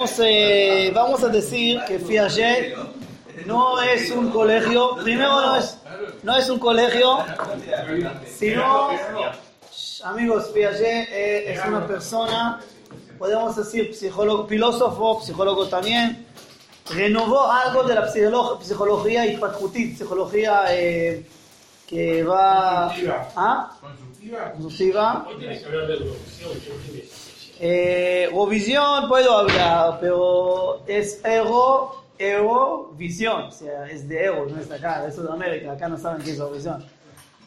Vamos, eh, vamos a decir que Piaget no es un colegio, primero no es, no es un colegio, sino, amigos, Piaget eh, es una persona, podemos decir psicólogo, filósofo, psicólogo también, renovó algo de la psicología, psicología hipacutit, psicología eh, que va... ¿Ah? Constructiva. Eh, Eurovisión puedo hablar, pero es Euro, Eurovisión, o sea, es de Euro, no es de acá, de Sudamérica, acá no saben qué es Eurovisión.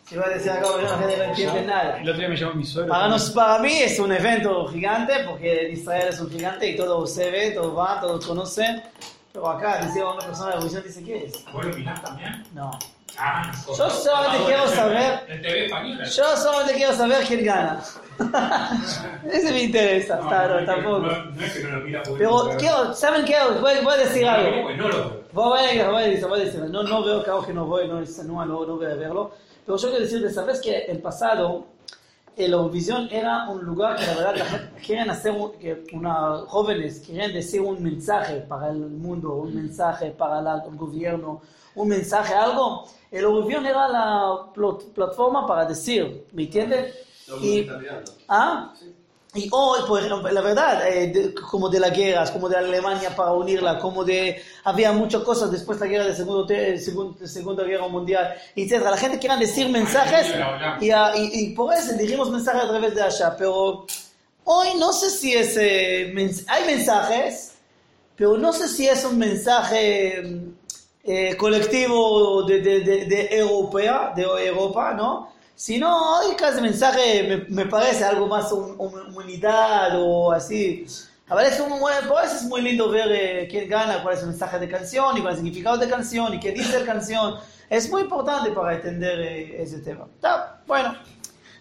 Si voy a decir acá, la gente no entiende nada. El otro día me llamó mi suegro. Para, nos- para mí es un evento gigante, porque Israel es un gigante y todo se ve, todo va, todos conocen. Pero acá, decía una persona de Eurovisión, dice, ¿qué es? ¿Vos lo también? No. Ah, Yo solamente quiero saber En TV española. Yo solamente quiero saber quién gana. Ese me interesa, claro, tampoco. No, no es que no lo mira Pero no quiero, ¿saben qué? Voy, voy a decir algo. No, no lo veo. Vos voy a, decir, voy a decir, no, no veo claro que no voy, no, no, no, no voy a verlo. Pero yo quiero decirte, ¿sabes que en pasado el Eurovisión era un lugar que la verdad la gente querían hacer, que jóvenes querían decir un mensaje para el mundo, un mensaje para la- el gobierno, un mensaje, algo. El Eurovisión era la plat- plataforma para decir, ¿me entiendes? Y, ¿Ah? Y hoy, ejemplo, la verdad, eh, de- como de las guerras, como de Alemania para unirla, como de... Había muchas cosas después de la guerra de segundo, te- segun- de Segunda Guerra Mundial, etc. La gente quería decir mensajes y, ah, y, y por eso dijimos mensajes a través de allá. Pero hoy no sé si es... eh, mens- hay mensajes, pero no sé si es un mensaje mm, eh, colectivo de, de, de, de Europea, de Europa, ¿no? Sino hoy cada mensaje me, me parece algo más un, un- humanidad o así. A ver, es muy lindo ver eh, quién gana, cuál es el mensaje de canción y cuál es el significado de canción y qué dice la canción. Es muy importante para entender eh, ese tema. Está, bueno.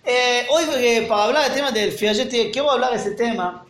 Eh, hoy eh, para hablar del tema del Fiaget, eh, quiero hablar de ese tema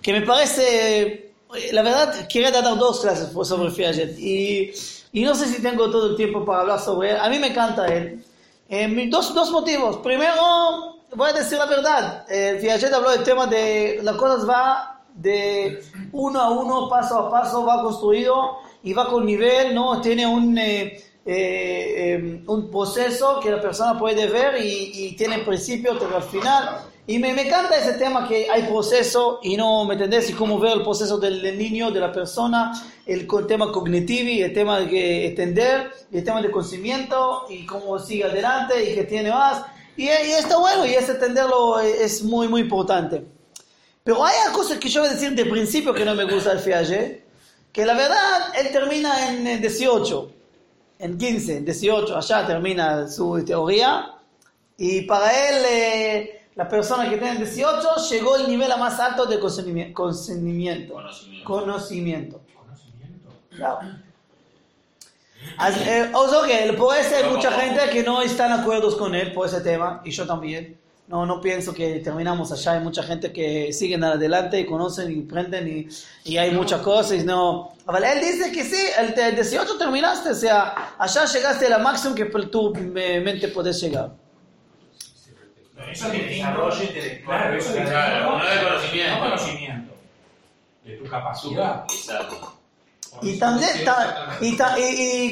que me parece, la verdad, quería dar dos clases sobre Piaget y, y no sé si tengo todo el tiempo para hablar sobre él. A mí me encanta él. Eh, dos, dos motivos. Primero, voy a decir la verdad. Eh, Piaget habló del tema de las cosas va de uno a uno, paso a paso, va construido y va con nivel, ¿no? Tiene un... eh, eh, eh, un proceso que la persona puede ver y, y tiene principio pero al final y me, me encanta ese tema que hay proceso y no, ¿me entendés? Y cómo ver el proceso del, del niño, de la persona, el, co- tema cognitivo y el tema de entender, el tema de conocimiento y cómo sigue adelante y que tiene más. Y, y está bueno y ese entenderlo es, muy, muy importante. Pero hay cosas que yo voy a decir de principio que no me gusta del Piaget, que la verdad él termina en eh, 18, en 15, en 18, allá termina su teoría, y para él, eh, la persona que tiene 18 llegó al nivel más alto de conocimiento. Conocimiento. Conocimiento. ¿Conocimiento? Claro. Eh, o sea que puede ser mucha gente que no están de acuerdo con él por ese tema, y yo también. No, no pienso que terminamos allá. Hay mucha gente que siguen adelante y conocen y prenden y, y hay muchas cosas. No. Pero él dice que sí, el de- 18 terminaste, o sea, allá llegaste a la máxima que tu eh, mente puedes llegar. Eso de es desarrollo intelectual. Claro, eso es Claro, no de conocimiento. No conocimiento. De tu capacidad. Exacto. Y también, ta- y, ta- y-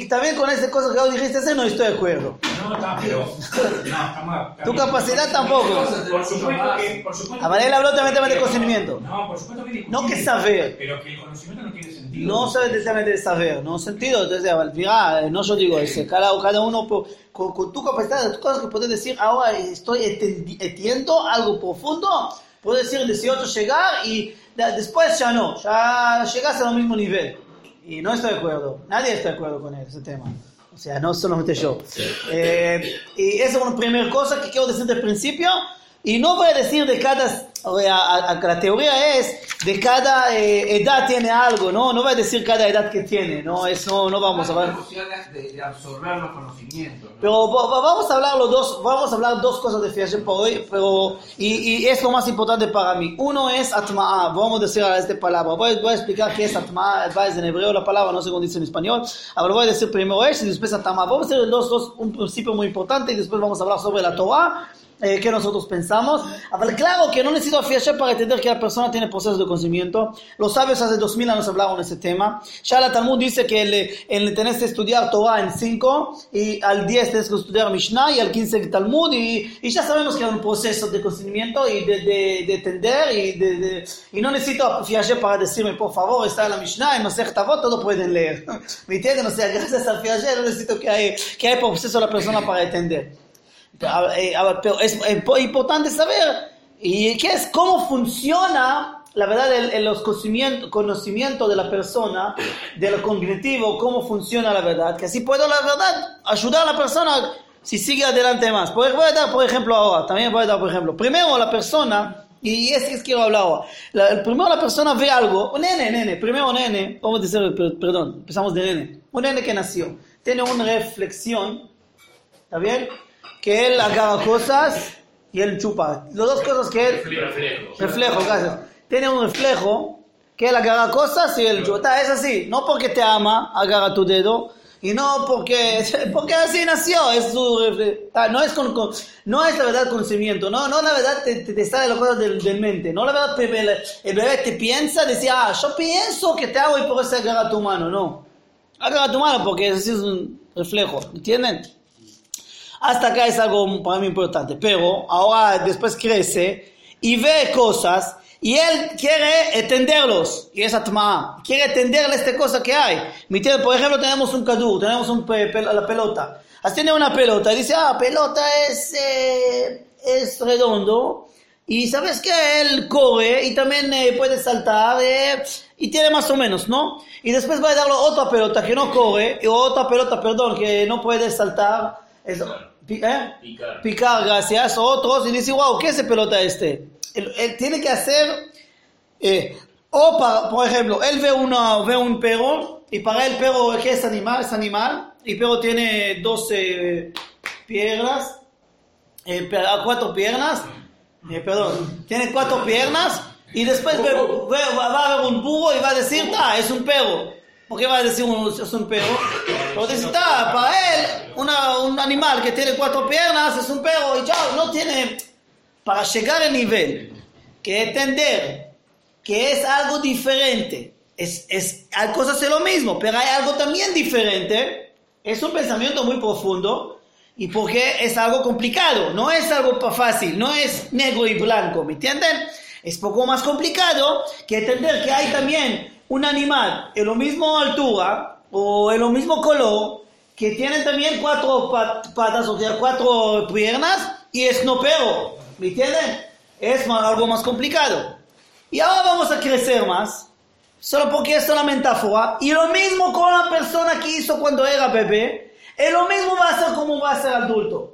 y también con esa cosa que vos dijiste, ese no estoy de acuerdo. No, está, pero. No, estamos. Tu capacidad tampoco. Por supuesto que. Por supuesto A ver, él habló también de conocimiento. No, por supuesto que. No que saber. Pero que el conocimiento no tiene sentido. No sabe directamente de saber, no sentido. Entonces, mira, no yo digo eso, cada, cada uno con, con tu capacidad, las cosas que puedes decir, ahora estoy entiendo algo profundo, puedo decir 18 llegar y después ya no, ya llegas al mismo nivel. Y no estoy de acuerdo, nadie está de acuerdo con ese tema. O sea, no solamente yo. Eh, y esa es una primera cosa que quiero decir del principio. Y no voy a decir de cada, a- a- la teoría es de cada eh, edad tiene algo, ¿no? No voy a decir cada edad que tiene, ¿no? Eso no vamos a posibilidad de, de absorber los conocimientos. ¿no? Pero va- va- vamos a hablar los dos, vamos a hablar dos cosas de Piaget por hoy, pero y, y es lo más importante para mí. Uno es atma'a, vamos a decir a esta palabra. Voy, voy a explicar qué es atma'a, es en hebreo la palabra, no sé cómo dice en español. Ahora voy a decir primero eso y después atma'a. Vamos a hacer los dos un principio muy importante y después vamos a hablar sobre la Torah. Eh, que nosotros pensamos. Pero claro que no necesito afianzar para entender que la persona tiene proceso de conocimiento. Los sabios hace dos mil años hablaron de ese tema. Ya la Talmud dice que el, el tenés que estudiar Torah en 5 y al 10 tienes que estudiar Mishnah y al 15 el Talmud y, y ya sabemos que hay un proceso de conocimiento y de, de, de entender y, de, y no necesito afianzar para decirme por favor está en la Mishnah en Masech Tavot todo pueden leer. ¿Me entienden? O sea, gracias a afianzar no necesito que hay, que hay proceso de la persona para entender. Pero, eh, pero es po- importante saber y qué es cómo funciona la verdad el, el- conocimiento, conocimiento de la persona de lo cognitivo cómo funciona la verdad que así puedo la verdad ayudar a la persona si sigue adelante más. Por- voy a dar por ejemplo ahora también voy a dar por ejemplo. Primero la persona y es que quiero hablar ahora. La- primero la persona ve algo un nene nene primero nene vamos a decir per- perdón empezamos de nene. Un nene que nació tiene una reflexión ¿Está bien? Que él agarra cosas y él chupa. Las dos cosas que él... Reflejo. Reflejo, gracias. Tiene un reflejo que él agarra cosas y él chupa. Es así. No porque te ama, agarra tu dedo. Y no porque... Porque así nació. Es su No es, con, con- no es la verdad conocimiento. No, no la verdad te, te, te sale las cosas del, del mente. No la verdad el, el- bebé te piensa, decía, ah, yo pienso que te hago y por eso agarra tu mano. No. Agarra tu mano porque así es un reflejo. ¿Entienden? Hasta acá es algo para mí importante. Pero ahora después crece y ve cosas y él quiere entenderlos. Y es atma. Quiere entenderle esta cosa que hay. Por ejemplo, tenemos un cadur, tenemos un pe- pel- la pelota. Así tiene una pelota y dice, ah, pelota es, eh, es redondo. Y sabes que él corre y también eh, puede saltar eh, y tiene más o menos, ¿no? Y después va a darle otra pelota que no corre, y otra pelota, perdón, que no puede saltar. Es- pi- ¿eh? Picar. Picar, gracias. Otros y dice, wow, ¿qué es esa pelota este? Él, él tiene que hacer, eh, o para, por ejemplo, él ve, una, ve un perro y para el perro, ¿qué es animal? Es animal. Y el perro tiene 12 piernas, eh, pe- cuatro piernas, eh, perdón, tiene cuatro piernas y después ve- ve- va va a ver un burro y va a decir, ah, es un perro. ¿Por qué va a decir un, es un perro? Porque dice, "Ta, para él, una- un animal que tiene cuatro piernas es un perro y ya no tiene, para llegar al nivel que entender que es algo diferente, es, es, hay cosas de lo mismo, pero hay algo también diferente, es un pensamiento muy profundo y porque es algo complicado, no es algo fácil, no es negro y blanco, ¿me entienden? Es poco más complicado que entender que hay también un animal en la misma altura o en lo mismo color que tiene también cuatro pat- patas, o sea, cuatro piernas y es no perro, ¿me entienden? Es algo más complicado. Y ahora vamos a crecer más, solo porque es una metáfora. Y lo mismo con la persona que hizo cuando era bebé, es lo mismo va a ser como va a ser adulto.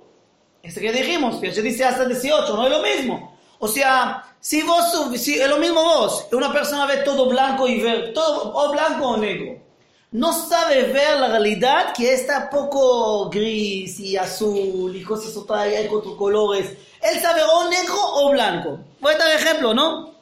Este que dijimos, se dice hasta 18, no es lo mismo. O sea, si vos, si es lo mismo vos, una persona ve todo blanco y todo o blanco o negro. No sabe ver la realidad que está poco gris y azul y cosas otras, hay otros colores. Él sabe o negro o blanco. Voy a dar ejemplo, ¿no?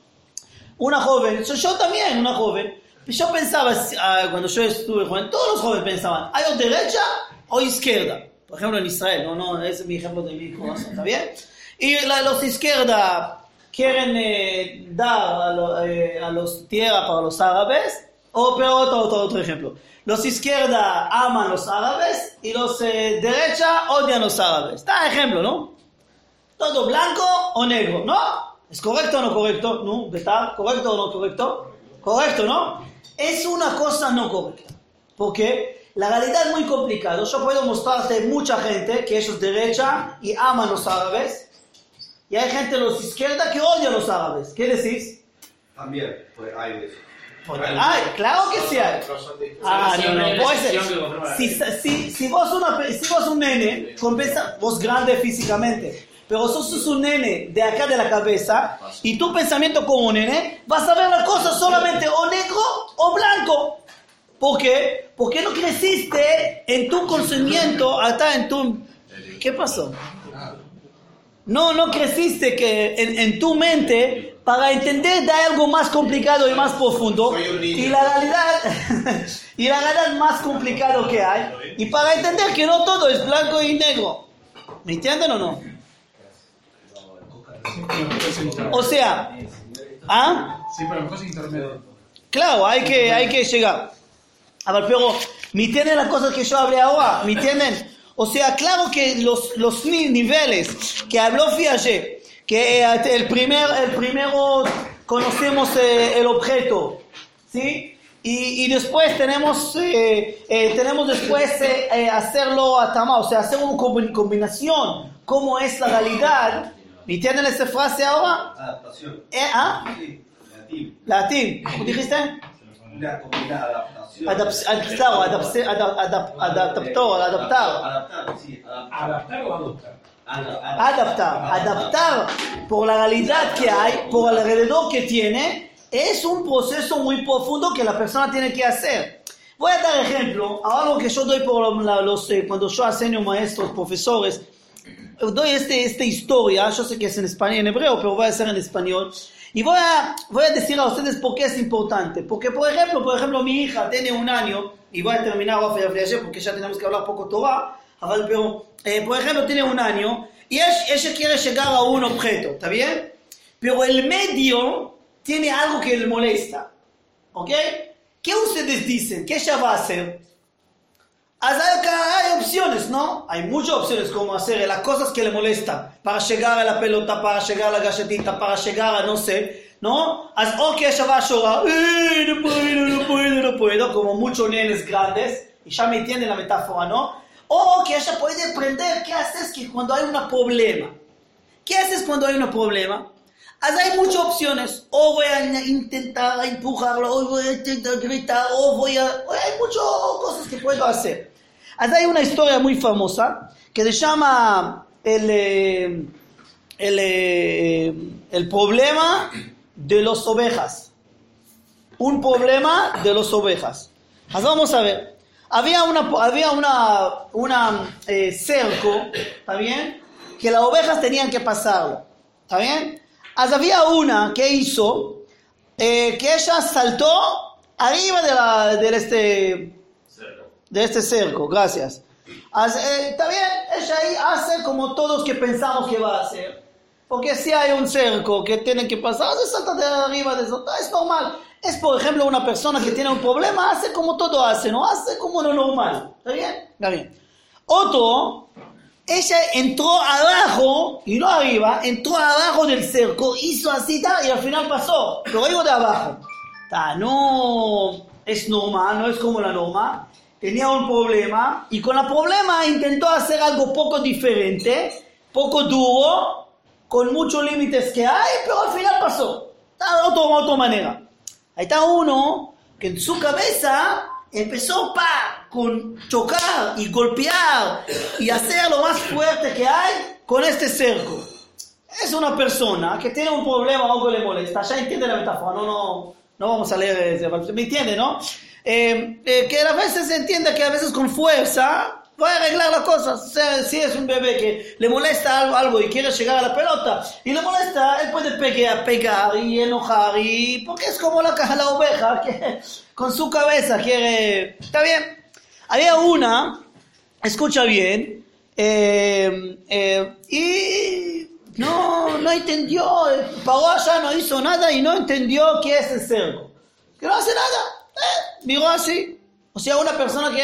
Una joven, yo, yo también, una joven. Yo pensaba, ah, cuando yo estuve joven, todos los jóvenes pensaban, ¿hay o derecha o izquierda? Por ejemplo, en Israel, no, no, ese es mi ejemplo de mi corazón, ¿está bien? Y la- los izquierda quieren eh, dar a, lo- eh, a los tierra para los árabes, o pero otro, otro, ejemplo. Los izquierda aman los árabes y los de derecha odian los árabes. Está ejemplo, ¿no? todo blanco o negro, ¿no? ¿Es correcto o no correcto? ¿No? ¿Está correcto o no correcto? Correcto, ¿no? Es una cosa no correcta. Porque la realidad es muy complicada. Yo puedo mostrarte mucha gente que ellos derecha y aman los árabes. Y hay gente de los izquierda que odia los árabes. ¿Qué decís? También, pues hay eso. Ay, claro que sí hay. Ah, no, no, vos, si, si, si vos, una, si vos un nene, compensa, vos grande físicamente, pero sos, sos un nene de acá de la cabeza y tu pensamiento como un nene, vas a ver la cosa solamente o negro o blanco. ¿Por qué? Porque no creciste en tu conocimiento, hasta en tu... ¿Qué pasó? No, no creciste que en, en tu mente para entender de algo más complicado y más profundo y la realidad y la realidad más complicado que hay y para entender que no todo es blanco y negro. ¿Me entienden o no? O sea, ¿ah? Sí, pero mejor intermedio. Claro, hay que, hay que llegar. A ver, pero, ¿me entienden las cosas que yo hablé ahora? ¿Me entienden? O sea, claro que los, los ni- niveles que habló Fiaget, que eh, el, primer, el primero conocemos eh, el objeto, ¿sí? Y, y después tenemos, eh, eh, tenemos después eh, eh, hacerlo a tama, o sea, hacer una combi- combinación, cómo es la realidad. ¿Me entienden esa frase ahora? Adaptación. Eh, ¿Ah? Sí, latín. Latín, ¿cómo dijiste? Comunidad, adaptación. Adaptar. Adaptar, sí, adaptar. ¿Adaptar o adoptar? Ada- Adaptar, adaptar por la realidad que hay, por alrededor que tiene, es un proceso muy profundo que la persona tiene que hacer. Voy a dar ejemplo, algo que yo doy por los, eh, cuando yo enseño maestros, profesores, doy este, esta historia, yo sé que es en español, en hebreo, pero voy a hacer en español. Y voy a, voy a decir a ustedes por qué es importante. Porque, por ejemplo, por ejemplo, mi hija tiene un año, y voy a terminar porque ya tenemos que hablar poco Torah, eh, por ejemplo, tiene un año, y ella quiere llegar a un objeto, ¿está bien? Pero el medio tiene algo que le molesta, ¿ok? ¿Qué ustedes dicen? ¿Qué ella va a hacer? Hay opciones, ¿no? Hay muchas opciones como hacer las cosas que le molestan para llegar a la pelota, para llegar a la galletita, para llegar a no sé, ¿no? O que ella va a llorar, "Eh, no puedo, no puedo, no puedo, como muchos nenes grandes, y ya me entienden la metáfora, ¿no? O que ella puede aprender qué haces que cuando hay un problema. ¿Qué haces cuando hay un problema? Hay muchas opciones. O voy a intentar empujarlo, o voy a intentar gritar, o voy a... Hay muchas cosas que puedo hacer. Hay una historia muy famosa que se llama el, eh, el, eh, el problema de las ovejas. Un problema de las ovejas. Vamos a ver. Había una, había una, una eh, cerco, ¿está bien? Que las ovejas tenían que pasarlo, ¿está bien? Así había una que hizo eh, que ella saltó arriba de, la, de este, de este cerco, gracias. Eh, Está bien, ella ahí hace como todos que pensamos que va a hacer. Porque si hay un cerco que tiene que pasar, se salta de arriba de eso. Es normal. Es, por ejemplo, una persona que tiene un problema, hace como todo hace, ¿no? Hace como lo normal. ¿Está bien? Está bien. Otro, ella entró abajo, y no arriba, entró abajo del cerco, hizo así, y al final pasó. Pero digo de abajo. Ta, no es normal, no es como la norma. Tenía un problema, y con el problema intentó hacer algo poco diferente, poco duro, con muchos límites que hay, pero al final pasó. Ta, De otra, otra manera. Ahí está uno que en su cabeza empezó pa, con chocar y golpear y hacer lo más fuerte que hay con este cerco. Es una persona que tiene un problema o algo le molesta, ya entiende la metáfora, no, no, no vamos a leer, ¿me entiende, no? Eh, eh, que a veces se entiende que a veces con fuerza va a arreglar las cosas. O sea, si es un bebé que le molesta algo, algo y quiere llegar a la pelota y le molesta, él puede pegar, pegar y enojar y porque es como la caja la oveja que con su cabeza quiere, está bien. Había una, escucha bien, eh, eh, y no, no entendió, pagó allá, no hizo nada y no entendió qué es el cerco. Que no hace nada, eh, miró así. O sea, una persona que,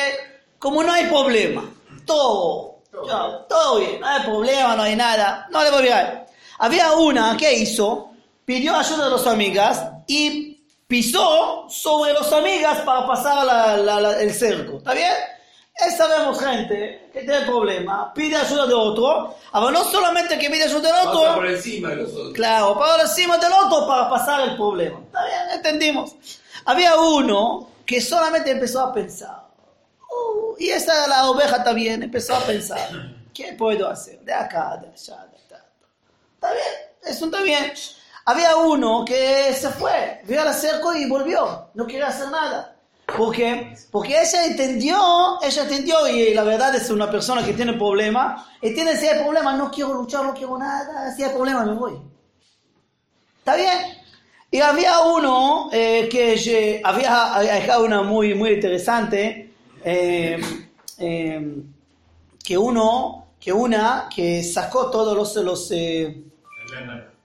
como no hay problema, todo, ya, todo bien, no hay problema, no hay nada, no le voy a mirar. Había una que hizo, pidió ayuda de las amigas y pisó sobre las amigas para pasar la- la- la- el cerco. ¿Está bien? Sabemos gente que tiene problema, pide ayuda de otro, pero no solamente que pide ayuda del Pasa otro, por encima de los otros. Claro, para encima del otro para pasar el problema. Está bien, entendimos. Había uno que solamente empezó a pensar. "Uh, y esta la oveja también empezó a pensar. ¿Qué puedo hacer? De acá, de allá, de acá. Está bien, eso está bien. Había uno que se fue, vio al cerco y volvió. No quería hacer nada. ¿Por qué? Porque ella entendió, ella entendió y la verdad es una persona que tiene problema. Y tiene, si problema, no quiero luchar, no quiero nada. Si hay problema, me voy. ¿Está bien? Y había uno eh, que ye- había acá una muy, muy interesante, eh, eh, que uno, que una que sacó todos los, los eh,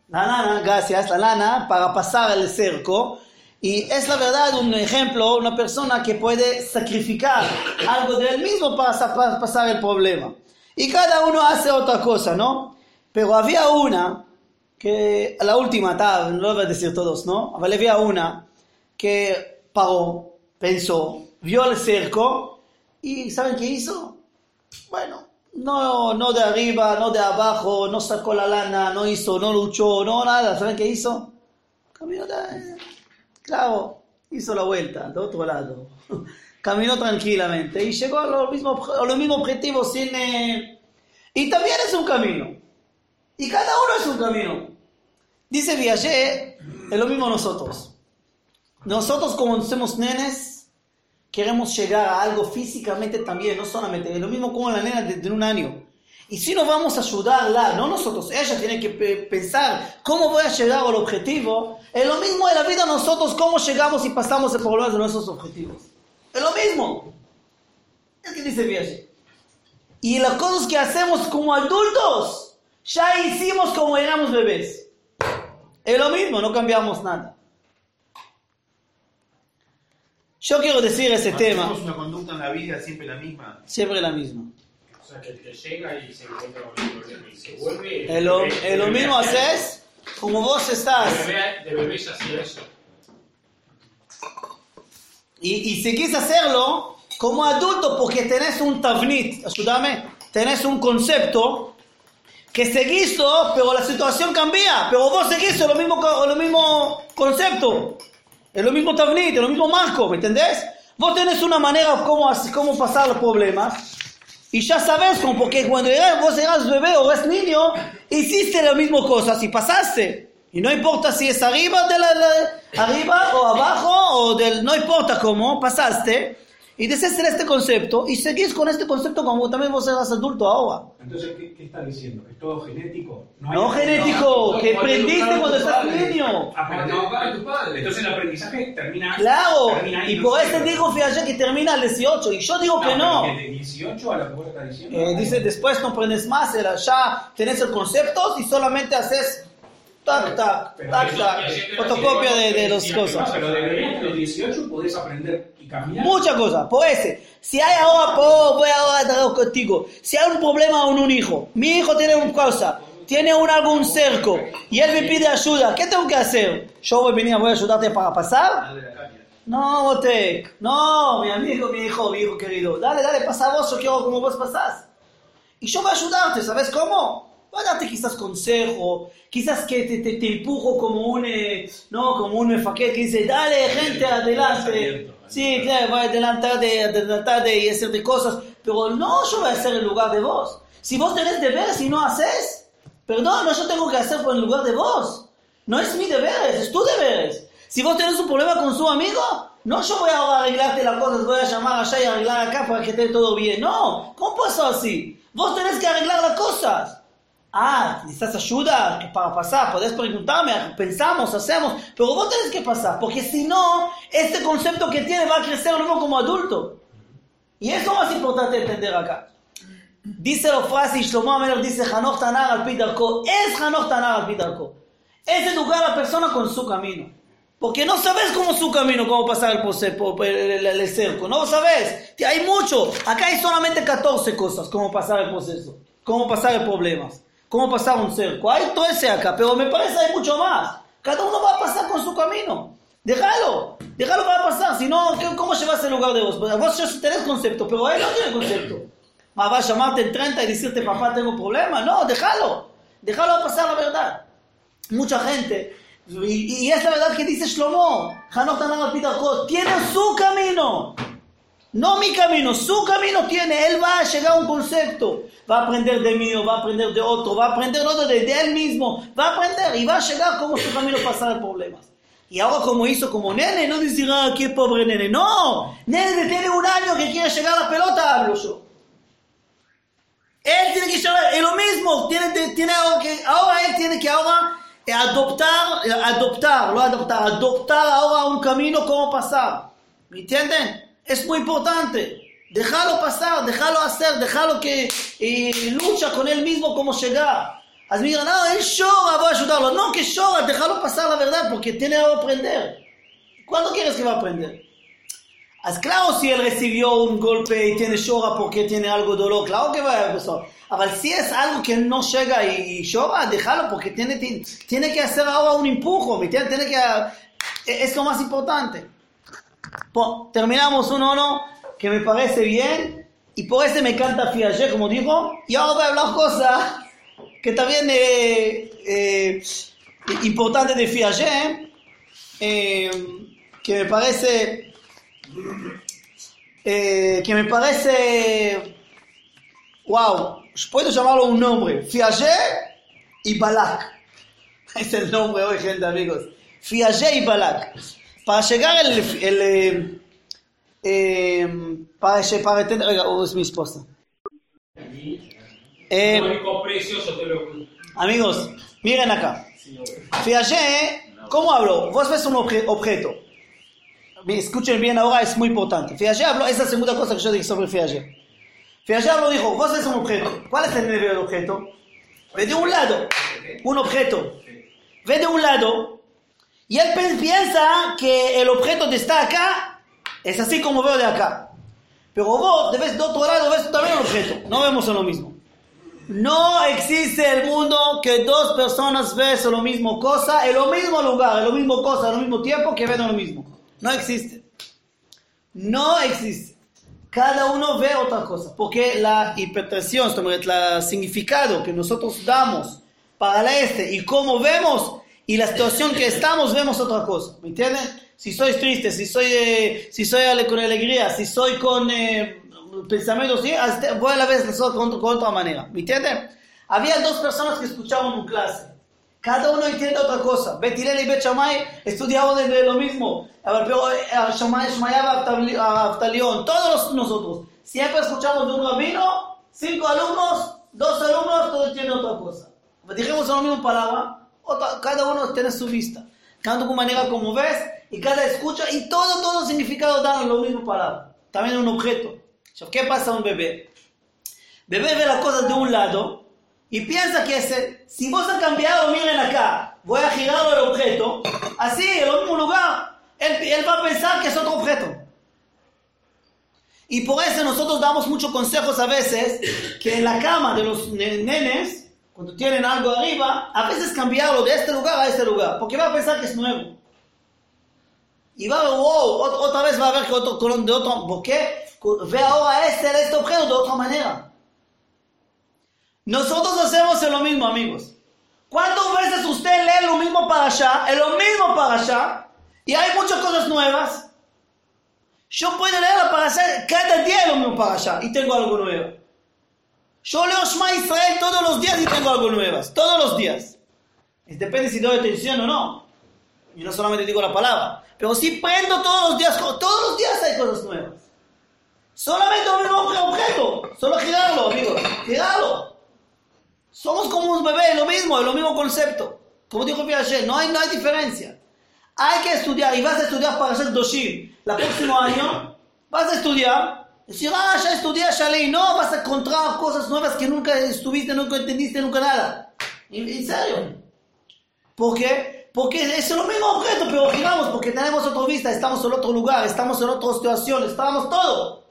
La lana, gracias, la lana para pasar el cerco. Y es la verdad un ejemplo, una persona que puede sacrificar algo de él mismo para, sa- para pasar el problema. Y cada uno hace otra cosa, ¿no? Pero había una que, la última, tal, no lo voy a decir todos, ¿no? Pero había una que paró, pensó, vio el cerco y ¿saben qué hizo? Bueno, no, no de arriba, no de abajo, no sacó la lana, no hizo, no luchó, no nada. ¿Saben qué hizo? Caminó, de- claro, hizo la vuelta, de otro lado. Caminó tranquilamente y llegó a lo mismo, a lo mismo objetivo sin... eh, Y también es un camino. Y cada uno es un camino. Dice Viaget, es lo mismo nosotros. Nosotros como somos nenes, queremos llegar a algo físicamente también, no solamente, es lo mismo como la nena de, de un año. Y si no vamos a ayudarla, no nosotros, ella tiene que pe- pensar cómo voy a llegar al objetivo. Es lo mismo en la vida nosotros, cómo llegamos y pasamos el problema de nuestros objetivos. Es lo mismo. Es que dice Viaje. Y las cosas que hacemos como adultos, ya hicimos como éramos bebés. Es lo mismo, no cambiamos nada. Yo quiero decir ese tema, Tenemos una conducta en la vida siempre la misma. siempre la misma. O sea, que, que llega y se encuentra con el problema y se vuelve. Es lo, lo mismo haces como vos estás. De bebé, de bebé ya hacía eso. Y, y seguís hacerlo como adulto porque tenés un tavnit, ayúdame, tenés un concepto que seguís, pero la situación cambia, pero vos seguís lo mismo, lo mismo concepto, es lo mismo tavnit, es lo mismo marco, ¿me entendés? Vos tenés una manera hacer- cómo pasar los problemas y ya sabes, como porque cuando eras- vos eras bebé o eras niño, hiciste las mismas cosas y pasaste. Y no importa si es arriba, de la, la- arriba o abajo, o del, no importa cómo, pasaste. Y deseas este concepto y seguís con este concepto como también vos eras adulto ahora. Entonces, ¿qué, qué está diciendo? ¿Es todo genético? No hay- genético, no, que no, aprendiste cuando estás niño. No. Entonces el aprendizaje termina. Claro, termina ahí, y no por sé, eso digo, fíjate que termina al 18, y yo digo que no. de 18 a vos estás diciendo. Eh, dice, después no aprendes más, era ya tenés el concepto y solamente haces tac, tac, Pero tac, tac, fotocopia de, de las cosas. pero de los 18 podés aprender y caminar. Muchas cosas, por ese. Si hay ahora, po- voy ahora a hablar contigo. Si hay un problema con un hijo, mi hijo tiene una cosa, tiene un algún cerco y él me pide ayuda, ¿qué tengo que hacer? Yo voy a venir, voy a ayudarte para pasar. No, Botek, no, mi amigo, mi hijo, mi hijo querido. Dale, dale, pasa vos, yo quiero como vos pasás. Y yo voy a ayudarte, ¿sabes cómo? Voy a darte quizás consejo, quizás que te, te, te empujo como un, eh, no, como un que dice, dale, gente, adelante. Sí, claro, voy a adelantar de, adelantar de y hacer de cosas, pero no yo voy a hacer en lugar de vos. Si vos tenés deberes y no haces, perdón, no yo tengo que hacer por el lugar de vos. No es mi deberes, es tu deberes. Si vos tenés un problema con su amigo, no yo voy a arreglarte las cosas, voy a llamar allá y arreglar acá para que esté todo bien. No, ¿cómo pasó así? Vos tenés que arreglar las cosas. Ah, necesitas ayuda para pasar, podés preguntarme, pensamos, hacemos, pero vos tenés que pasar, porque si no, este concepto que tiene va a crecer luego como adulto. Y eso es más importante entender acá. Dice la frase, y Shlomo Amelech dice, Hanoch Tanar al Pidarko, es Hanoch Tanar al Pidarko. Es educar a la persona con su camino. Porque no sabes cómo su camino, cómo pasar el, pose- po- el, el- el cerco. No lo sabes. Hay mucho. Acá hay solamente 14 cosas, cómo pasar el proceso, cómo pasar el problemas, cómo pasar un cerco. Hay 13 acá, pero me parece hay mucho más. Cada uno va a pasar con su camino. Déjalo, déjalo para pasar. Si no, ¿qué- ¿cómo llevas el lugar de vos? Vos ya tenés concepto, pero él no tiene concepto. Ma, va a llamarte en 30 y decirte, papá, tengo un problema. No, déjalo. Déjalo pasar la verdad. Mucha gente, y, y es la verdad que dice Shlomo, Hanok Tanar al Pidarko, tiene su camino. No mi camino, su camino tiene. Él va a llegar a un concepto. Va a aprender de mí, o va a aprender de otro, va a aprender otro de, él mismo. Va a aprender y va a llegar como su camino pasar problemas. Y ahora como hizo como nene, no decir, ah, qué pobre nene. No, nene tiene un año que quiere llegar a la pelota, hablo yo. Él tiene que llegar, es lo mismo, tiene, tiene ahora él tiene que ahora eh, adoptar, eh, adoptar, no adoptar, adoptar ahora un camino como pasar. ¿Me entienden? es muy importante. Déjalo pasar, déjalo hacer, déjalo que eh, lucha con él mismo como llegar. Así me no, él llora, voy a ayudarlo. No, que llora, déjalo pasar la verdad porque tiene que aprender. ¿Cuándo quieres que va a aprender? Así claro, si él recibió un golpe y tiene llora porque tiene algo de dolor, claro que va a empezar. Pero si es algo que no llega y, y llora, déjalo porque tiene, tiene, que hacer ahora un empujo, tiene, tiene que, es lo más importante. Terminamos un uno que me parece bien y por ese me encanta Piaget, como dijo, y ahora voy a hablar cosas que también eh, eh, importante de Piaget, eh, que me parece eh, que me parece wow, puedo llamarlo un nombre, Piaget y Balak. Es el nombre hoy, gente, amigos. Piaget y Balak. Para llegar el, el eh, eh, para, para entender, oiga, oh, es mi esposa. Eh, Amigos, miren acá. Piaget, ¿cómo habló? Vos ves un obje- objeto. Escuchen bien ahora, es muy importante. Piaget habló, esa es la segunda cosa que yo dije sobre Piaget. Piaget habló, dijo, vos ves un objeto. ¿Cuál es el nivel del objeto? Ve de un lado, un objeto. Ve de un lado, y él piensa que el objeto que está acá es así como veo de acá. Pero vos, ves de otro lado, ves también el objeto. No vemos lo mismo. No existe el mundo que dos personas ven lo mismo cosa, en lo mismo lugar, en lo mismo cosa, al mismo tiempo que ven lo mismo. No existe. No existe. Cada uno ve otra cosa, porque la interpretación, el significado que nosotros damos para este y cómo vemos y la situación que estamos, vemos otra cosa. ¿Me entienden? Si soy triste, si soy, eh, si soy con alegría, si soy con eh, pensamientos, ¿sí? Voy a la vez con, con otra manera. ¿Me entienden? Había dos personas que escuchaban un clase. Cada uno entiende otra cosa. Bet Hillel y Bet Shammai estudiaban de, de lo mismo. Todos nosotros. Siempre escuchamos de un rabino, cinco alumnos, dos alumnos, todos entienden otra cosa. Dijimos la misma palabra, cada uno tiene su vista. Cada uno manera como ves, y cada escucha, y todo, todo significado dan la misma palabra. También un objeto. ¿Qué pasa a un bebé? Bebé ve las cosas de un lado y piensa que si vos has cambiado, miren acá, voy a girar el objeto, así, en el mismo lugar, él, va a pensar que es otro objeto. Y por eso nosotros damos muchos consejos a veces que en la cama de los ne- nenes, cuando tienen algo arriba, a veces cambiarlo de este lugar a este lugar, porque va a pensar que es nuevo. Y va a ver, wow, ot- otra vez va a ver que otro colón de otro, ¿por qué? Ve ahora este, este objeto de otra manera. Nosotros hacemos lo mismo, amigos. ¿Cuántas veces usted lee lo mismo para allá, lo mismo para allá, y hay muchas cosas nuevas? Yo puedo leer para allá, cada día lo mismo para allá, y tengo algo nuevo. Yo leo Shema Israel todos los días y tengo algo nuevo, todos los días. Depende si doy atención o no. Y no solamente digo la palabra, pero si prendo todos los días, todos los días hay cosas nuevas. Solamente un objeto, solo girarlo, amigos, girarlo. Somos como un bebé, lo mismo, lo mismo concepto. Como dijo Piaget, no hay, no hay diferencia. Hay que estudiar y vas a estudiar para hacer Doshim. El próximo año vas a estudiar. Decir, ah, ya estudié, ya leí. No, vas a encontrar cosas nuevas que nunca estuviste, nunca entendiste, nunca nada. En, serio. ¿Por qué? Porque es lo mismo objeto, pero giramos porque tenemos otra vista, estamos en otro lugar, estamos en otra situación, estamos todo.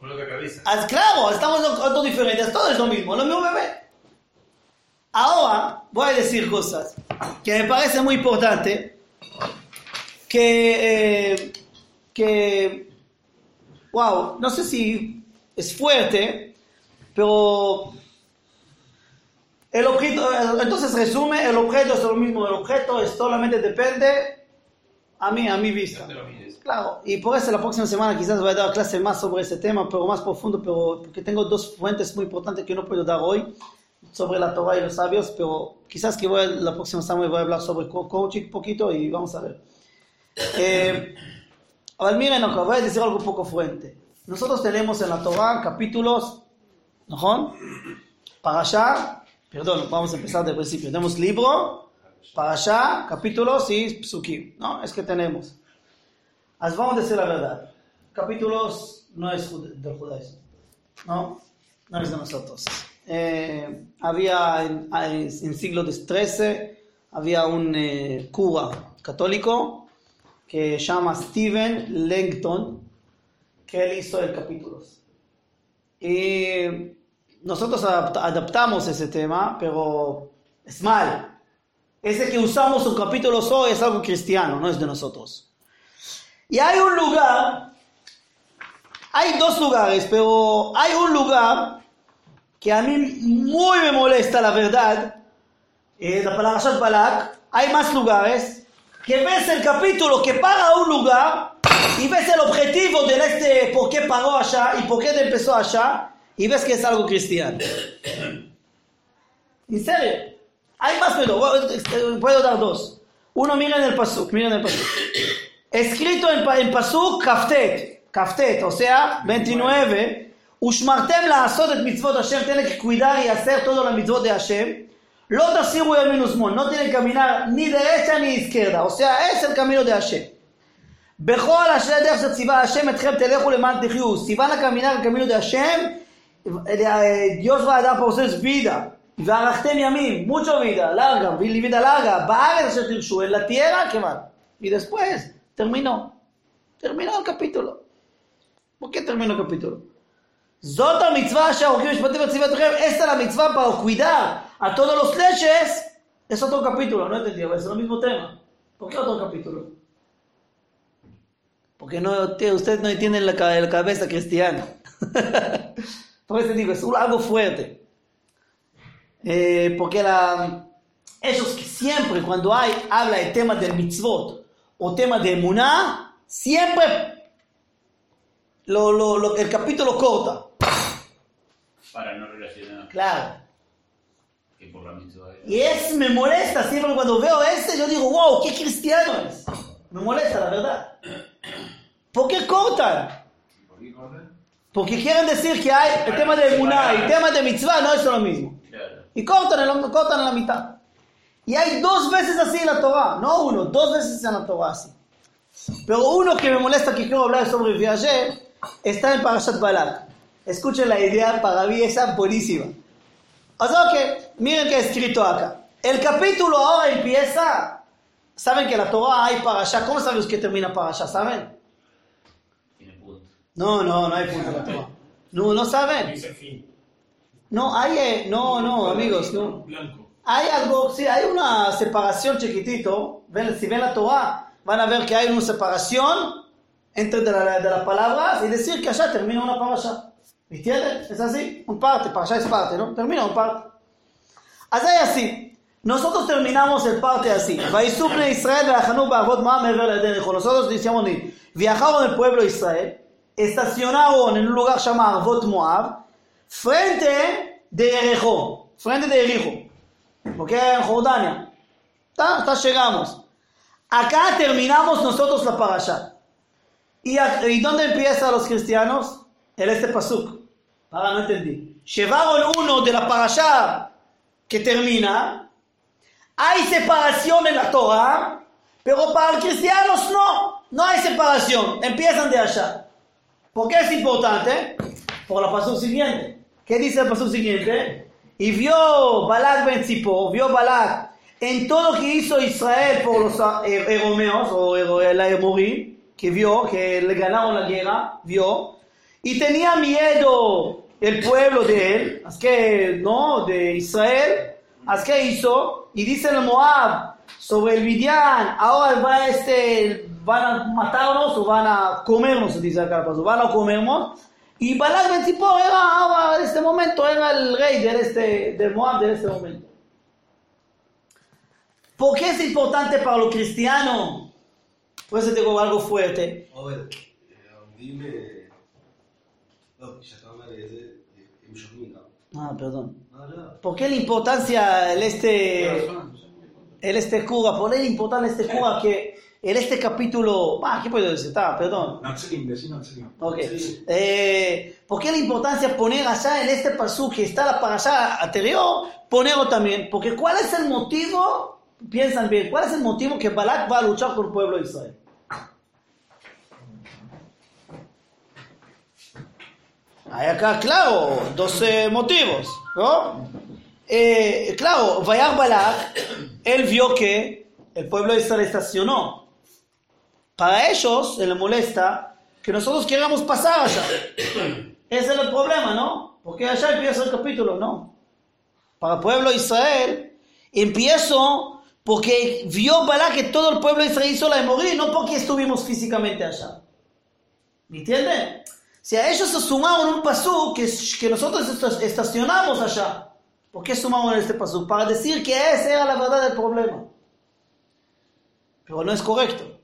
Con otra cabeza. Ah, claro, estamos en otro diferente, todo es lo mismo, lo mismo bebé. Ahora voy a decir cosas que me parece muy importante, que, eh, que, wow, no sé si es fuerte, pero el objeto, entonces resume, el objeto es lo mismo, el objeto es solamente depende a mí, a mi vista. Claro, y por eso la próxima semana quizás voy a dar clase más sobre ese tema, pero más profundo, pero porque tengo dos fuentes muy importantes que no puedo dar hoy sobre la Torah y los sabios, pero quizás que voy a- la próxima semana voy a hablar sobre co- coaching un poquito y vamos a ver. Eh, a ver, miren voy a decir algo un poco fuerte. Nosotros tenemos en la Torah capítulos, ¿no? Para allá, perdón, vamos a empezar del principio. Tenemos libro, para allá, capítulos y psukim, ¿no? Es que tenemos. As vamos a decir la verdad. Capítulos no es del judaísmo. No, no es de nosotros. eh, había en, en siglo XIII, había un eh, cura católico que llama Stephen Langton, que él hizo el capítulos. Y nosotros adapt- adaptamos ese tema, pero es mal. Ese que usamos un capítulo hoy es algo cristiano, no es de nosotros. Y hay un lugar, hay dos lugares, pero hay un lugar que a mí muy me molesta, la verdad, eh, la palabra Balak. Hay más lugares que ves el capítulo que para un lugar y ves el objetivo de este, por qué paró allá y por qué empezó allá y ves que es algo cristiano. En serio. Hay más, pero puedo dar dos. Uno, miren el pasuk, miren el pasuk. Escrito en, en pasuk kaftet, kaftet, o sea, 29. ושמרתם לעשות את מצוות השם, tiene que cuidar y hacer todo las mitzvot de Hashem. No te sigo el menos mol, no tiene que caminar ni derecha ni izquierda, o sea, es el camino de Hashem. בכל אשר הדרך שציווה השם אתכם תלכו למען תחיו, ציווה לקמינה לקמינו דהשם, דיוס ועדה פורסס וידה, וערכתם ימים, מוצ'ו וידה, לארגה, וידה לארגה, בארץ אשר תרשו, אלא תהיה רק כמעט, y después terminó. Terminó el capítulo. ¿Por qué terminó el capítulo? Zota mitzvah Esta es la mitzvah para cuidar a todos los leches. Es otro capítulo, no entendí, es el mismo tema. ¿Por qué otro capítulo? Porque no, tío, no entiende la, cabeza cristiana. Por eso digo, es algo fuerte. Eh, porque la, ellos que siempre cuando hay, habla de temas del mitzvot o temas de emuná, siempre lo, lo, lo- el capítulo corta. Para no relacionar Claro. que por la Y es, me molesta siempre cuando veo este, yo digo, wow, qué cristiano es. Me molesta, la verdad. ¿Por qué cortan? ¿Por qué cortan? Porque quieren decir que hay el tema de emuná y el tema de mitzvah no es lo mismo. Y cortan, en la- cortan en la mitad. Y hay dos veces así en la Torah, no uno, dos veces en la Torah así. Pero uno que me molesta que quiero hablar sobre Viaje está en Parashat Balak. Escuchen la idea, para mí esa buenísima. O sea que, miren que he escrito acá. El capítulo ahora empieza. Saben que la Torah hay Parashat. ¿Cómo sabemos que termina Parashat? ¿Saben? Tiene punto. No, no, no hay punto en la Torah. No, no saben. No, hay. eh, no, no, amigos, no. Hay algo, sí, hay una separación chiquitito. Ven, si ven la Torah, van a ver que hay una separación entre de, la, de, las palabras y decir que allá termina una parasha. ¿Entiendes? Es así, un parte, parasha es parte, ¿no? Termina un parte. Así es así. Nosotros terminamos el parte así. Israel Nosotros decíamos, viajaron el pueblo de Israel, estacionaron en un lugar llamado Arvot Moab, frente de Jericó, frente de Jericó, porque ¿ok? en Jordania. Hasta llegamos. Acá terminamos nosotros la parasha. ¿Y, ¿Y dónde empiezan los cristianos? En este pasuk. Ahora no entendí. Llevaron uno de la parasha que termina. Hay separación en la Torah, pero para los cristianos no. No hay separación. Empiezan de allá. ¿Por qué es importante? Por la pasuk siguiente. ¿Qué dice el pasuk siguiente? Y vio Balak ben Zippor, vio Balak en todo lo que hizo Israel por los eh, eromeos o el Emorí, que vio que le ganaron la guerra, vio, y tenía miedo el pueblo de él, así que, no, de Israel, así que hizo, y dice el Moab sobre el Midian, ahora va este, van a matarnos o van a comernos, dice acá van a comernos, y Balak ben Zippor era en este momento, era el rey de este, de Moab de este momento. ¿Por qué es importante para los cristianos? Por eso tengo algo fuerte. Ahora, dime... Ah, perdón. ¿Por qué la importancia el este... El este cura, por qué la importancia este cura que en este capítulo, ah, ¿qué puedo decir? Está, perdón. Okay. Eh, ¿Por qué la importancia poner allá en este pasú que está la parasha anterior, ponerlo también? Porque ¿cuál es el motivo? Piensan bien, ¿cuál es el motivo que Balak va a luchar con el pueblo de Israel? Hay acá, claro, dos motivos, ¿no? Eh, claro, Vayar Balak, él vio que el pueblo de Israel estacionó. Para ellos se les molesta que nosotros queramos pasar allá. Ese es el problema, ¿no? Porque allá empieza el capítulo, ¿no? Para el pueblo de Israel, empiezo porque vio Balak que todo el pueblo de Israel hizo la de morir, no porque estuvimos físicamente allá. ¿Me entienden? Si a ellos se sumaron un pasú que, que nosotros est- estacionamos allá. ¿Por qué sumaron este pasú? Para decir que esa era la verdad del problema. Pero no es correcto.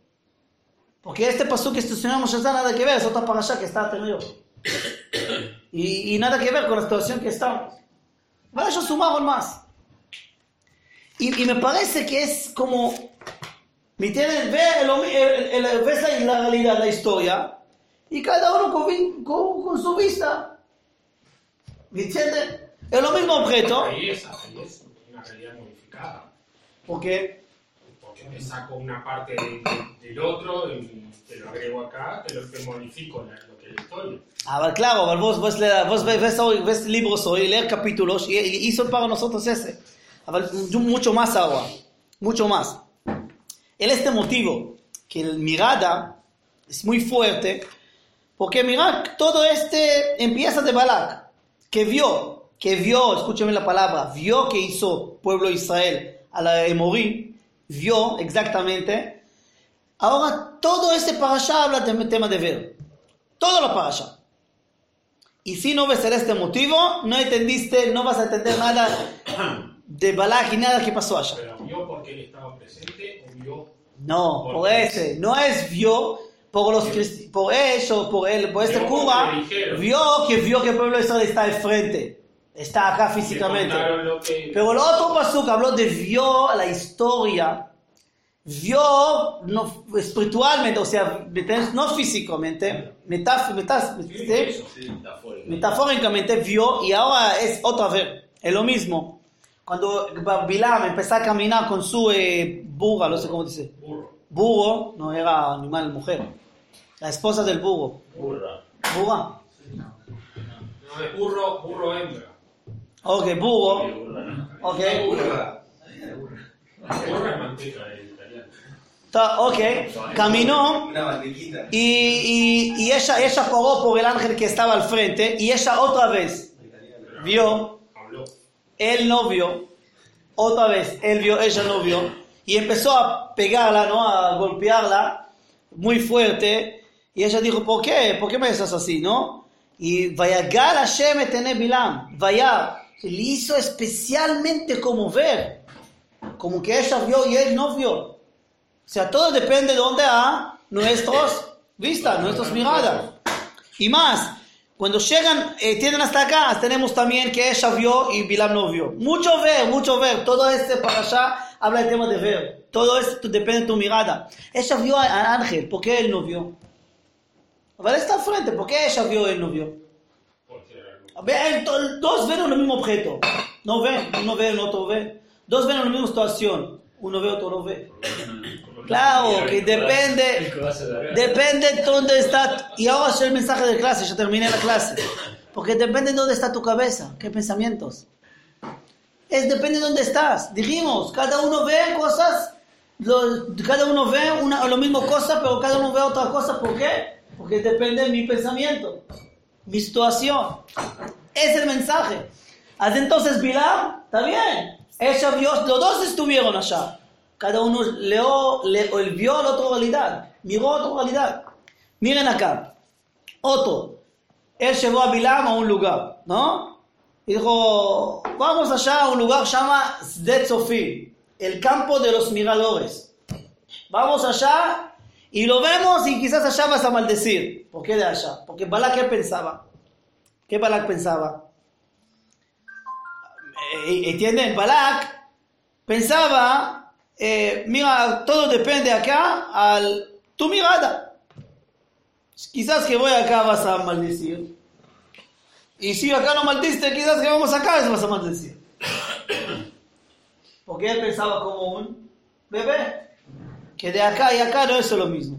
Porque este pasú que estacionamos allá nada que ver, es otra allá que está anterior. Y, y nada que ver con la situación que estamos. Pero ellos sumaron más. Y, y me parece que es como, ¿me entienden? Ve, el, el- el- ves la, la realidad, la historia, y cada uno con, con, con su vista. ¿Me entienden? Es lo mismo objeto. Belleza, belleza, una realidad modificada. ¿Por qué? Porque me saco una parte de, de, del otro, te lo agrego acá, te lo te modifico la, lo que es la historia. Ah, claro, vos, vos, vos ves, ves, libros hoy, leer capítulos, y, hizo para nosotros ese. Pero mucho más ahora, mucho más. En este motivo, que el mirada es muy fuerte, porque mirad, todo este empieza de Balak, que vio, que vio, escúcheme la palabra, vio que hizo pueblo Israel a la de Morí, vio exactamente. Ahora todo este parasha habla del tema de ver, todo lo parasha. Y si no ves este motivo, no entendiste, no vas a entender nada de Balak y nada que pasó allá. Pero vio porque él estaba presente o vio No, por ese, no es vio por los cristi- por eso, por él, por este dijeron. vio que vio que el pueblo de Israel está al frente, está acá físicamente. que Pero el otro pasuk habló de vio la historia, vio no, espiritualmente, o sea, no físicamente, metaf- metaf-. Metafórico. metafóricamente vio y ahora es otra vez, es lo mismo. Cuando Bilam empezó a caminar con su eh, burra, no sé cómo dice, burro. burro, no era animal, mujer, la esposa del burro, Burra. burra, No, es burro, burro hembra. ok, burra, no. ok, Burra. Burro es manteca en italiano. ta- ok, caminó Una mantequita. y, y, y ella, ella paró por el ángel que estaba al frente y ella otra vez vio, él no vio, otra vez él vio, ella no vio y empezó a pegarla, ¿no? A golpearla muy fuerte y ella dijo, ¿por qué? ¿Por qué me estás así, no? Y Vayagal Hashem etene Bilam, vaya, le hizo especialmente como ver, como que ella vio y él no vio. O sea, todo depende de dónde a nuestros vistas, nuestras miradas. Y más, cuando llegan, eh, tienen hasta acá, tenemos también que ella vio y Bilam no vio. Mucho ver, mucho ver. Todo este para allá habla del tema de ver. Todo esto depende de tu mirada. Ella vio al ángel, ¿por qué él no vio? Ver, está al frente, ¿por qué ella vio y él no vio? Dos ven el mismo objeto. No ven, uno ve, el otro ve. Dos ven la misma situación. Uno ve, otro no ve. Claro, que depende, depende de dónde está. Y ahora es el mensaje de clase, ya terminé la clase. Porque depende de dónde está tu cabeza, qué pensamientos. Es depende de dónde estás. Dijimos, cada uno ve cosas, lo- cada uno ve una, lo mismo cosa, pero cada uno ve otra cosa. ¿Por qué? Porque depende de mi pensamiento, mi situación. Es el mensaje. Así entonces Bilam, está bien. Ella vio, los dos estuvieron allá. Cada uno leó, le, él vio la otra realidad, miró otra realidad. Miren acá, otro. Él llevó a Bilam a un lugar, ¿no? Y dijo, vamos allá a un lugar que se llama Sdet Sofi, el campo de los miradores. Vamos allá y lo vemos y quizás allá vas a maldecir. ¿Por qué de allá? Porque Balak, ¿qué pensaba? ¿Qué Balak pensaba? Eh, ¿Entienden? Balak pensaba, eh, mira, todo depende acá al tu mirada. Quizás que voy acá vas a maldecir. Y si acá no maldiste, quizás que vamos acá vas a maldecir. Porque él pensaba como un bebé. Que de acá y acá no es lo mismo.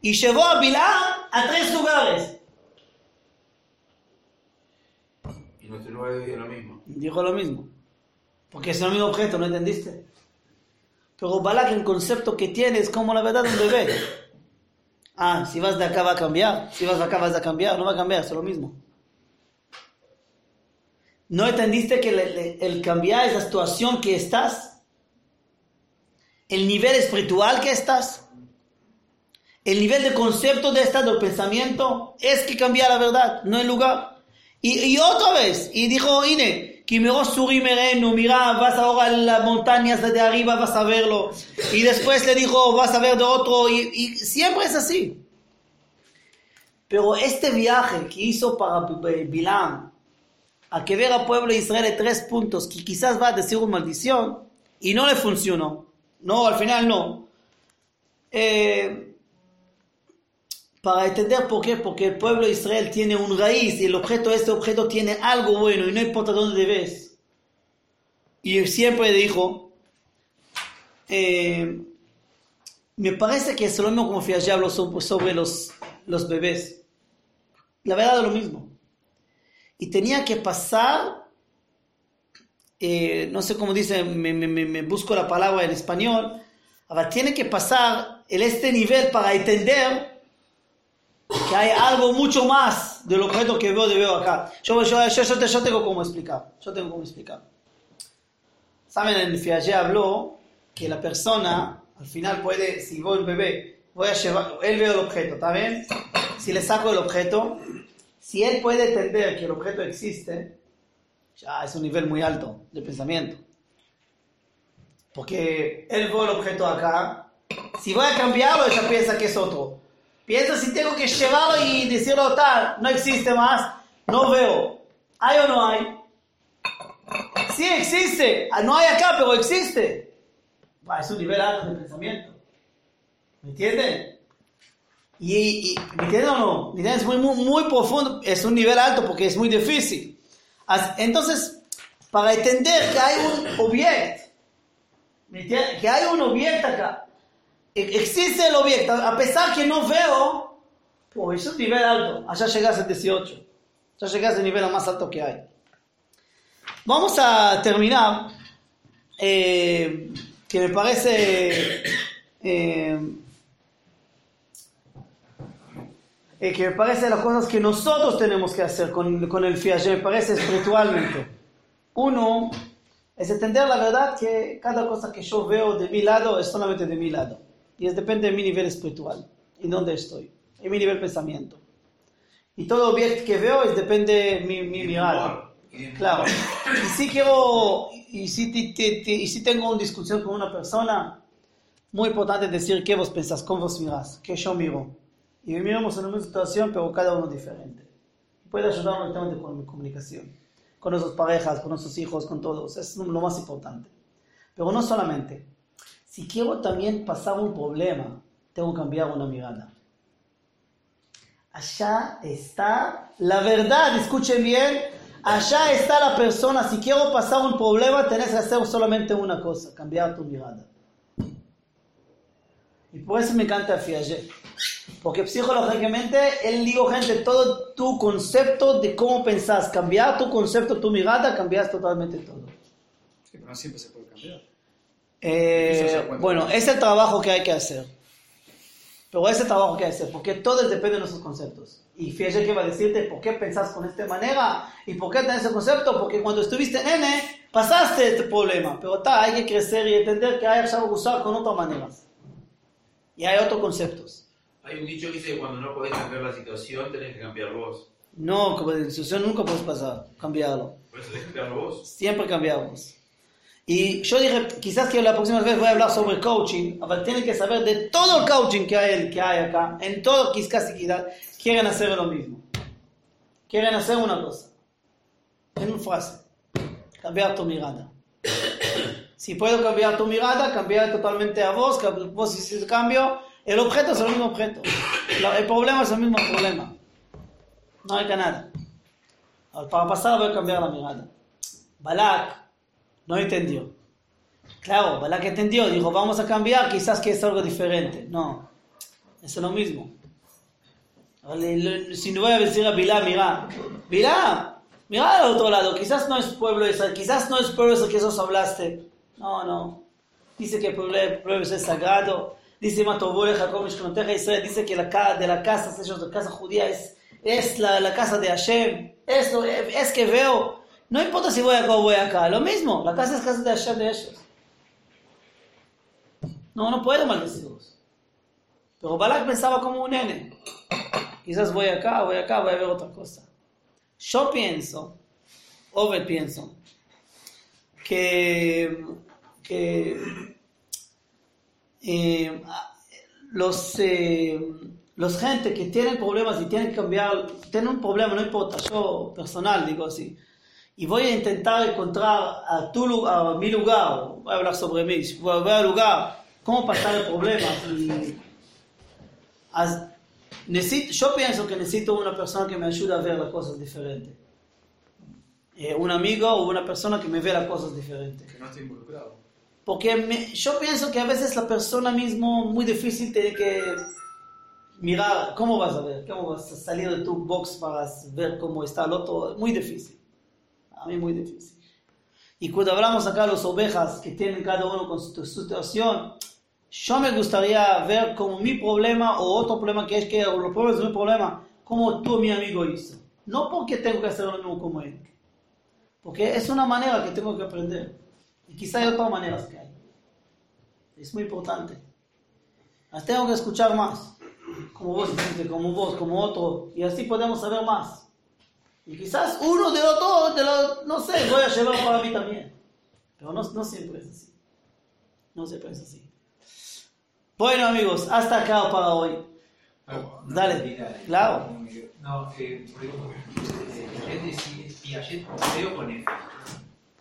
Y llevó a Bilam a tres lugares. Que no es lo mismo. Dijo lo mismo. Porque es el mismo objeto, ¿no entendiste? Pero Balak, el concepto que tiene es como la verdad de un bebé. Ah, si vas de acá va a cambiar. Si vas de acá vas a cambiar. No va a cambiar, es lo mismo. ¿No entendiste que el, el cambiar es la situación que estás? El nivel espiritual que estás. El nivel de concepto de estado del pensamiento es que cambia la verdad, no el lugar. Y, y otra vez, y dijo Ine, mira, vas ahora a las montañas de arriba, vas a verlo. Y después le dijo, vas a ver de otro, y, siempre es así. Pero este viaje que hizo para Bilam, a que ver al pueblo de Israel de tres puntos, que quizás va a decir una maldición, y no le funcionó. No, al final no. Eh, para entender por qué, porque el pueblo de Israel tiene un raíz y el objeto, este objeto tiene algo bueno y no importa dónde ves. Y siempre dijo, eh, me parece que es lo mismo como habló sobre los, los bebés. La verdad es lo mismo. Y tenía que pasar, eh, no sé cómo dice, me, me, me, busco la palabra en español, ahora tiene que pasar el, este nivel para entender que hay algo mucho más del objeto que veo de veo acá. Yo, yo, yo, yo, yo tengo cómo explicar. Yo tengo cómo explicar. Saben, en Fiaget habló que la persona al final puede, si voy el bebé, voy a llevar, él ve el objeto, ¿está bien? Si le saco el objeto, si él puede entender que el objeto existe, ya es un nivel muy alto de pensamiento. Porque él ve el objeto acá, si voy a cambiarlo, ella piensa que es otro. Piensa si tengo que llevarlo y decirlo tal, no existe más, no veo. ¿Hay o no hay? Sí existe, no hay acá, pero existe. Va, es un nivel alto de pensamiento. ¿Me entienden? Y, y, ¿Me entienden o no? Es muy, muy, muy profundo, es un nivel alto porque es muy difícil. Entonces, para entender que hay un objeto, que hay un objeto acá, existe el objeto, a pesar que no veo, pues es un nivel alto, allá llegas al 18, ya llegas al nivel más alto que hay. Vamos a terminar, eh, que me parece, eh, eh, que me parece las cosas que nosotros tenemos que hacer con, con el Fiaget, me parece espiritualmente. Uno, es entender la verdad que cada cosa que yo veo de mi lado es solamente de mi lado. Y es depende de mi nivel espiritual y dónde estoy, en mi nivel pensamiento. Y todo objeto que veo es depende de mi, mi mirada. Claro. Y si quiero, y si, te, te, te, y si tengo una discusión con una persona, muy importante decir qué vos pensás, cómo vos mirás, qué yo miro. Y miramos en una situación, pero cada uno diferente. Puede ayudarnos tema de comunicación. Con nuestras parejas, con nuestros hijos, con todos. Es lo más importante. Pero no solamente. Si quiero también pasar un problema, tengo que cambiar una mirada. Allá está la verdad, escuchen bien. Allá está la persona. Si quiero pasar un problema, tenés que hacer solamente una cosa, cambiar tu mirada. Y por eso me encanta Fiaget. Porque psicológicamente él dijo, gente, todo tu concepto de cómo pensás, cambiar tu concepto, tu mirada, cambias totalmente todo. Sí, pero no siempre se puede cambiar. Eh, bueno, es el trabajo que hay que hacer. Pero es el trabajo que hay que hacer, porque todo depende de nuestros conceptos. Y fíjate que va a decirte por qué pensás con esta manera y por qué tenés ese concepto, porque cuando estuviste nene pasaste este problema. Pero está, hay que crecer y entender que hay que usar con otras maneras. Y hay otros conceptos. Hay un dicho que dice que cuando no podés cambiar la situación, tenés que cambiar vos. No, como de situación nunca puedes pasar, cambiarlo. Por eso tenés que cambiarlo vos. Siempre cambiamos. Y yo dije, quizás que la próxima vez voy a hablar sobre coaching, pero tienen que saber de todo el coaching que hay, que hay acá, en todo quizás quieren hacer lo mismo. Quieren hacer una cosa. En una frase. Cambiar tu mirada. Si puedo cambiar tu mirada, cambiar totalmente a vos, que vos hiciste el cambio, el objeto es el mismo objeto. El problema es el mismo problema. No hay que nada. Para pasar voy a cambiar la mirada. Balak no entendió. Claro, Balak entendió, dijo, vamos a cambiar, quizás que es algo diferente. No, es lo mismo. Si no voy a decir a Bilá, mira, Bilá, Mira al otro lado, quizás no es pueblo ese, quizás no es pueblo ese que vos hablaste. No, no. Dice que el pueblo, es sagrado. Dice dice que la de la casa, de casa judía es, la, la casa de Hashem. Es, es que veo, no importa si voy acá o voy acá, lo mismo, la casa es casa de Hashem de ellos. No, no puedo maldecirlos. Pero Balak pensaba como un nene. Quizás voy acá, voy acá, voy a ver otra cosa. Yo pienso, Obed pienso, que, que eh, los, eh, los gente que tienen problemas y tienen que cambiar, tienen un problema, no importa, yo personal digo así, y voy a intentar encontrar a, tu, a mi lugar, voy a hablar sobre mí, voy a ver al lugar, cómo pasar el problema. Y, as- necesito, yo pienso que necesito una persona que me ayude a ver las cosas diferentes. Eh, un amigo o una persona que me vea las cosas diferentes. Que no esté involucrado. Porque me- yo pienso que a veces la persona mismo, muy difícil, tiene que mirar cómo vas a ver, cómo vas a salir de tu box para ver cómo está el otro. Muy difícil. A mí muy difícil. Y cuando hablamos acá de las ovejas que tienen cada uno con su, situación, yo me gustaría ver como mi problema o otro problema que es que los problemas de mi problema, como tú, mi amigo, hizo. No porque tengo que hacer lo mismo como él. Porque es una manera que tengo que aprender. Y quizá hay otras maneras que hay. Es muy importante. Las tengo que escuchar más. Como vos, como vos, como otro. Y así podemos saber más. Y quizás uno de los dos, de los, no sé, voy a llevar para mí también. Pero no, no siempre es así. No siempre es así. Bueno amigos, hasta acá para hoy. Dale, claro. No, eh, por ejemplo, eh, Piaget Piaget.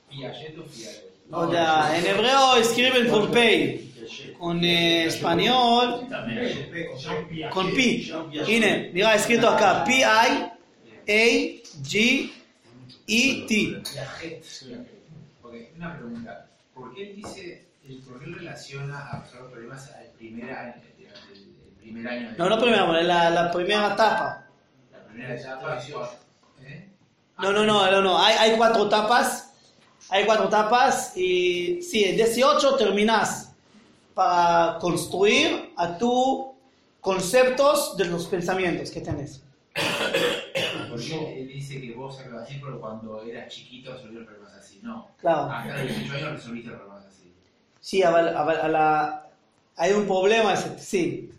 Piaget o Piaget. O sea, en hebreo escriben con P. Con eh, español, con Pi. Ine, mira, escrito acá. P-I-A-G-E-T. Piaget. Porque, una pregunta. ¿Por qué él dice, por qué relaciona a resolver problemas al primer año, el, primer año No, no primero, la, la primera etapa. la primera etapa? ¿eh? No, no, no, no, no. Hay, hay cuatro etapas. Hay cuatro etapas y sí, en 18 terminas para construir a tu conceptos de los pensamientos que tenés. Porque él dice que vos sacas así, pero cuando eras chiquito resolvías problemas así. No. Claro. Hasta los 18 años resolviste problemas así. Sí, a, la- a la- hay un problema, sí.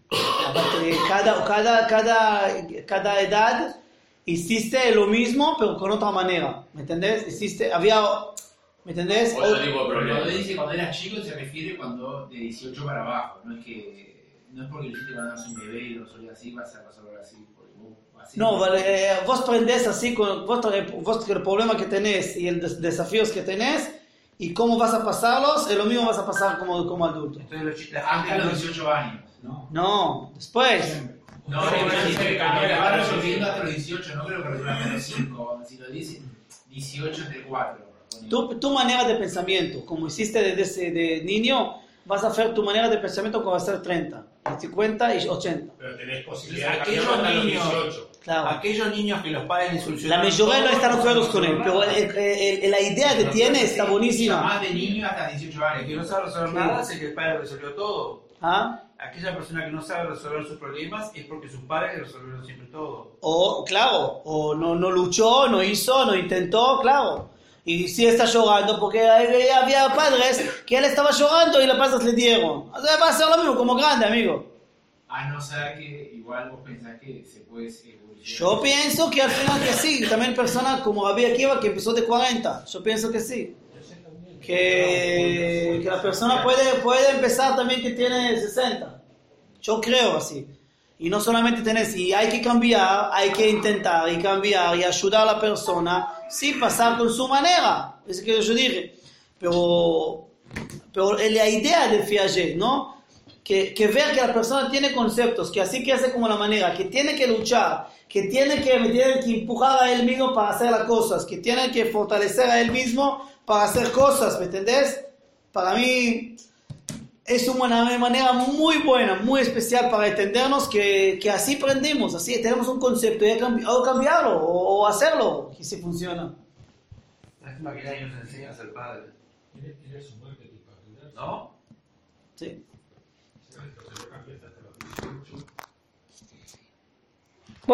Cada, cada, cada, cada edad hiciste lo mismo, pero con otra manera. ¿Me entendés? Hiciste, había, ¿me entendés? Otro tipo de Pero cuando dice cuando eras chico se refiere cuando de 18 para abajo. No es que no es porque lo hiciste cuando eras un bebé y lo resolvías así, vas a resolver así. porque vos así. No, vale, eh, vos prendés así con vos, vos el problema que tenés y el des- desafíos que tenés y cómo vas a pasarlos, es lo mismo vas a pasar como, como adulto. Entonces los chi- la gente a los 18 años. No. No, después. No, no, que vas resolviendo hasta los 18, no creo que resuelvas hasta los 5, si lo dice 18 entre 4. Tu, tu manera de pensamiento, como hiciste desde ese de niño, vas a hacer tu manera de pensamiento como va a ser 30, 50 y 80. Pero tenés posibilidad de Aquellos hasta los niños- 18. Claro. Aquellos niños que los padres les solucionan. La mayoría no están de acuerdo con él, pero el- el- el- la idea que tiene está buenísima. Más de niño hasta 18 El que años. no sabe resolver nada es que el padre resolvió todo. ¿Ah? Aquella persona que no sabe resolver sus problemas es porque sus padres resolvieron siempre todo. O, claro, o no, no luchó, no hizo, no intentó, claro. Y sí está llorando porque había padres que él estaba llorando y las padres le dieron. O sea, va a ser lo mismo como grande, amigo. A no ser que igual vos pensás que se puede evolucionar. Yo pienso que al final que sí, también personas como Rabbi Akiva que empezó de 40, yo pienso que sí. Que, que la persona puede, puede empezar también que tiene 60. Yo creo así. Y no solamente tenés, y hay que cambiar, hay que intentar y cambiar y ayudar a la persona, sí, pasar con su manera. Es que yo dije. Pero, pero la idea de Piaget, ¿no? Que, que ver que la persona tiene conceptos, que así que hace como la manera, que tiene que luchar, que tiene que, tiene que empujar a él mismo para hacer las cosas, que tiene que fortalecer a él mismo para hacer cosas, ¿me entendés? Para mí, es una manera muy buena, muy especial para entendernos que, que así aprendimos, así tenemos un concepto y hay que cambi- o cambiarlo o, o hacerlo, y si funciona. Lástima que nadie nos enseña a ser padre. Eres un. ¿No? Sí.